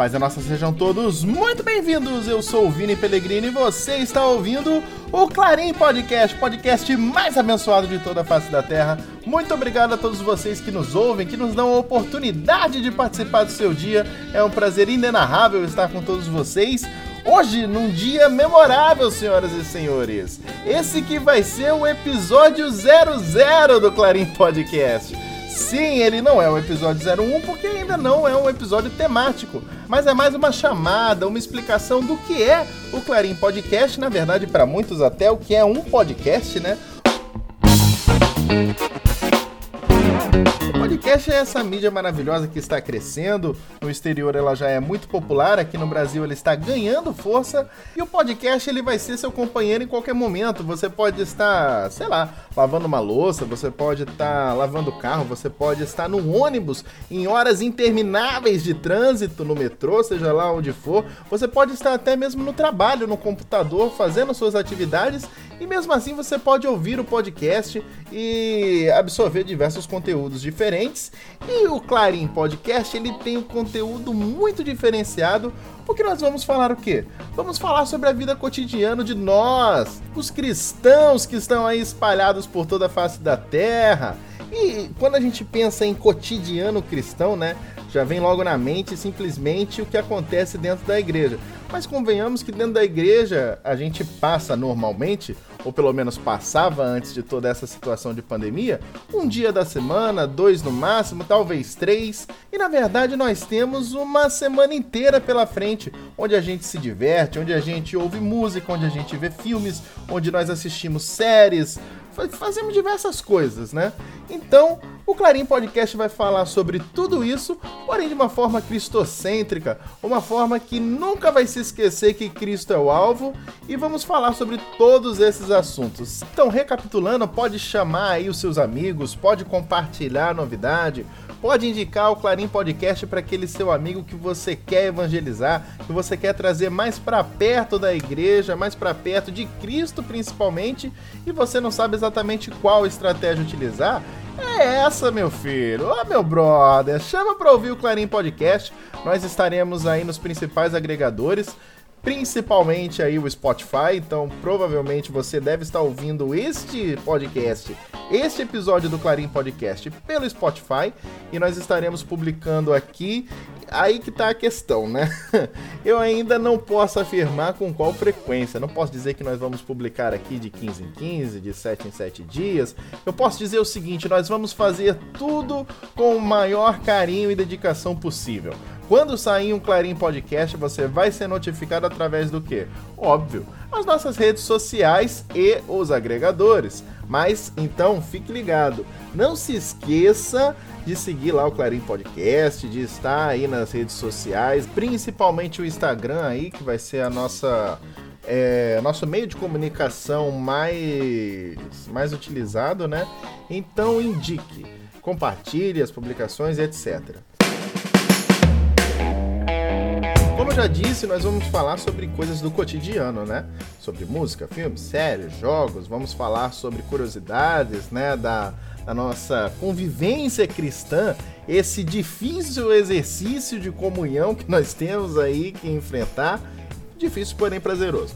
Paz é nossa, sejam todos muito bem-vindos. Eu sou o Vini Pellegrini e você está ouvindo o Clarim Podcast, podcast mais abençoado de toda a face da Terra. Muito obrigado a todos vocês que nos ouvem, que nos dão a oportunidade de participar do seu dia. É um prazer inenarrável estar com todos vocês. Hoje, num dia memorável, senhoras e senhores. Esse que vai ser o episódio 00 do Clarim Podcast. Sim, ele não é o episódio 01 porque ainda não é um episódio temático, mas é mais uma chamada, uma explicação do que é o Clarim Podcast, na verdade, para muitos até o que é um podcast, né? Podcast é essa mídia maravilhosa que está crescendo. No exterior ela já é muito popular, aqui no Brasil ele está ganhando força e o podcast ele vai ser seu companheiro em qualquer momento. Você pode estar, sei lá, lavando uma louça, você pode estar lavando o carro, você pode estar no ônibus em horas intermináveis de trânsito no metrô, seja lá onde for. Você pode estar até mesmo no trabalho, no computador, fazendo suas atividades e mesmo assim você pode ouvir o podcast e absorver diversos conteúdos diferentes. E o Clarim Podcast ele tem um conteúdo muito diferenciado, porque nós vamos falar o quê? Vamos falar sobre a vida cotidiana de nós, os cristãos que estão aí espalhados por toda a face da terra. E quando a gente pensa em cotidiano cristão, né? Já vem logo na mente simplesmente o que acontece dentro da igreja. Mas convenhamos que dentro da igreja a gente passa normalmente ou pelo menos passava antes de toda essa situação de pandemia, um dia da semana, dois no máximo, talvez três. E na verdade nós temos uma semana inteira pela frente, onde a gente se diverte, onde a gente ouve música, onde a gente vê filmes, onde nós assistimos séries, fazemos diversas coisas, né? Então, o Clarim Podcast vai falar sobre tudo isso, porém de uma forma cristocêntrica, uma forma que nunca vai se esquecer que Cristo é o alvo, e vamos falar sobre todos esses assuntos. Então, recapitulando, pode chamar aí os seus amigos, pode compartilhar a novidade, pode indicar o Clarim Podcast para aquele seu amigo que você quer evangelizar, que você quer trazer mais para perto da igreja, mais para perto de Cristo principalmente, e você não sabe exatamente qual estratégia utilizar. É essa, meu filho. Ô, meu brother, chama para ouvir o Clarim Podcast. Nós estaremos aí nos principais agregadores principalmente aí o Spotify, então provavelmente você deve estar ouvindo este podcast, este episódio do Clarim Podcast pelo Spotify e nós estaremos publicando aqui. Aí que tá a questão, né? Eu ainda não posso afirmar com qual frequência. Não posso dizer que nós vamos publicar aqui de 15 em 15, de 7 em 7 dias. Eu posso dizer o seguinte: nós vamos fazer tudo com o maior carinho e dedicação possível. Quando sair um Clarim Podcast, você vai ser notificado através do que? Óbvio, as nossas redes sociais e os agregadores. Mas então fique ligado, não se esqueça de seguir lá o Clarim Podcast, de estar aí nas redes sociais, principalmente o Instagram aí, que vai ser a nossa é, nosso meio de comunicação mais, mais utilizado, né? Então indique, compartilhe as publicações, etc. Como eu já disse, nós vamos falar sobre coisas do cotidiano, né? Sobre música, filmes, séries, jogos, vamos falar sobre curiosidades, né? Da, da nossa convivência cristã, esse difícil exercício de comunhão que nós temos aí que enfrentar. Difícil, porém prazeroso.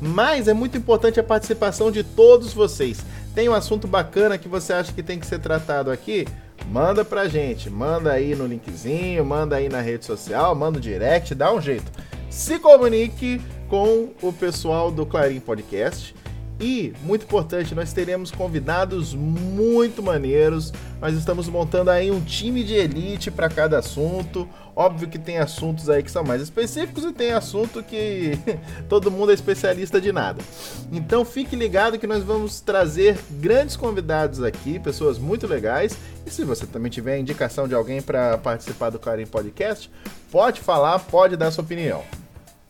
Mas é muito importante a participação de todos vocês. Tem um assunto bacana que você acha que tem que ser tratado aqui? Manda pra gente, manda aí no linkzinho, manda aí na rede social, manda o direct, dá um jeito. Se comunique com o pessoal do Clarim Podcast. E, muito importante, nós teremos convidados muito maneiros. Nós estamos montando aí um time de elite para cada assunto. Óbvio que tem assuntos aí que são mais específicos e tem assunto que todo mundo é especialista de nada. Então fique ligado que nós vamos trazer grandes convidados aqui, pessoas muito legais. E se você também tiver indicação de alguém para participar do Clarim Podcast, pode falar, pode dar sua opinião.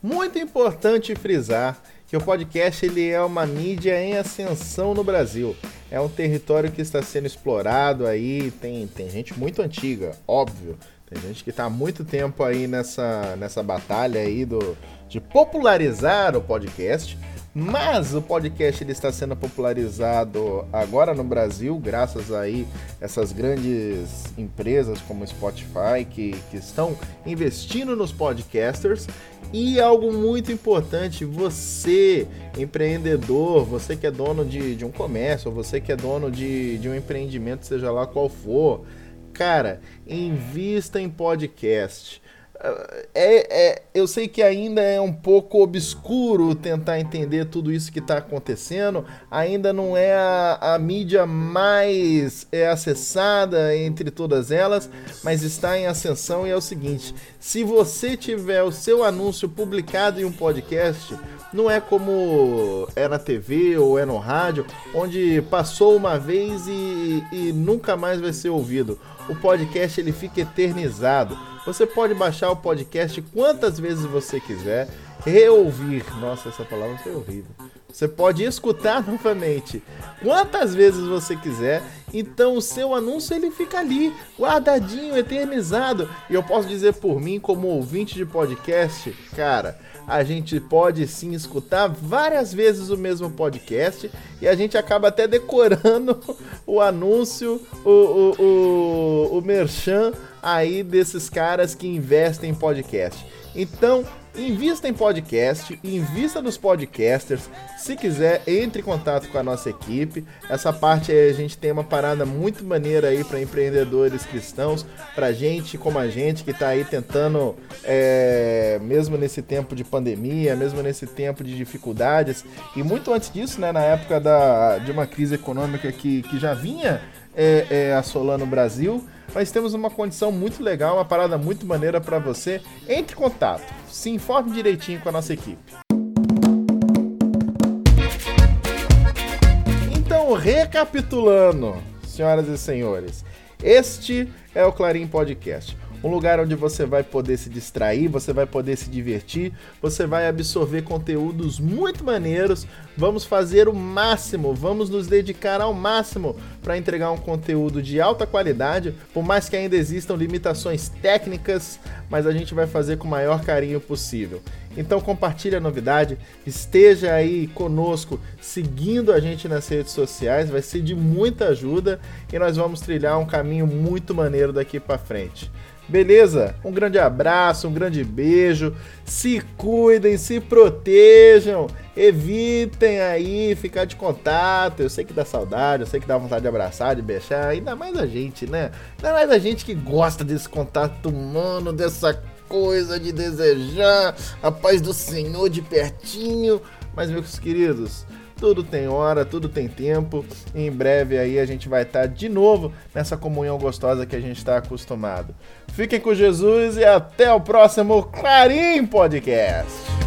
Muito importante frisar que o podcast ele é uma mídia em ascensão no Brasil. É um território que está sendo explorado aí, tem, tem gente muito antiga, óbvio. Tem gente que está há muito tempo aí nessa, nessa batalha aí do, de popularizar o podcast, Mas o podcast ele está sendo popularizado agora no Brasil, graças aí essas grandes empresas como Spotify que, que estão investindo nos podcasters. E algo muito importante, você, empreendedor, você que é dono de, de um comércio, você que é dono de, de um empreendimento, seja lá qual for, cara, invista em podcast é, é, eu sei que ainda é um pouco obscuro tentar entender tudo isso que está acontecendo. Ainda não é a, a, mídia mais é acessada entre todas elas, mas está em ascensão. E é o seguinte: se você tiver o seu anúncio publicado em um podcast, não é como é na TV ou é no rádio, onde passou uma vez e, e nunca mais vai ser ouvido. O podcast ele fica eternizado. Você pode baixar o podcast quantas vezes você quiser, reouvir. Nossa, essa palavra foi horrível. Você pode escutar novamente quantas vezes você quiser. Então o seu anúncio ele fica ali, guardadinho, eternizado. E eu posso dizer por mim, como ouvinte de podcast, cara, a gente pode sim escutar várias vezes o mesmo podcast e a gente acaba até decorando o anúncio, o, o, o, o merchan aí desses caras que investem em podcast. Então, invista em podcast, invista nos podcasters. Se quiser, entre em contato com a nossa equipe. Essa parte aí a gente tem uma parada muito maneira aí para empreendedores cristãos, para gente como a gente que está aí tentando, é, mesmo nesse tempo de pandemia, mesmo nesse tempo de dificuldades, e muito antes disso, né, na época da, de uma crise econômica que, que já vinha é, é, assolando o Brasil mas temos uma condição muito legal, uma parada muito maneira para você. Entre em contato, se informe direitinho com a nossa equipe. Então, recapitulando, senhoras e senhores, este é o Clarim Podcast um lugar onde você vai poder se distrair, você vai poder se divertir, você vai absorver conteúdos muito maneiros. Vamos fazer o máximo, vamos nos dedicar ao máximo para entregar um conteúdo de alta qualidade, por mais que ainda existam limitações técnicas, mas a gente vai fazer com o maior carinho possível. Então compartilhe a novidade, esteja aí conosco, seguindo a gente nas redes sociais, vai ser de muita ajuda e nós vamos trilhar um caminho muito maneiro daqui para frente. Beleza? Um grande abraço, um grande beijo. Se cuidem, se protejam. Evitem aí ficar de contato. Eu sei que dá saudade, eu sei que dá vontade de abraçar, de beijar. Ainda mais a gente, né? Ainda mais a gente que gosta desse contato humano, dessa coisa de desejar a paz do Senhor de pertinho. Mas, meus queridos, tudo tem hora, tudo tem tempo. Em breve aí a gente vai estar de novo nessa comunhão gostosa que a gente está acostumado. Fiquem com Jesus e até o próximo Clarim Podcast.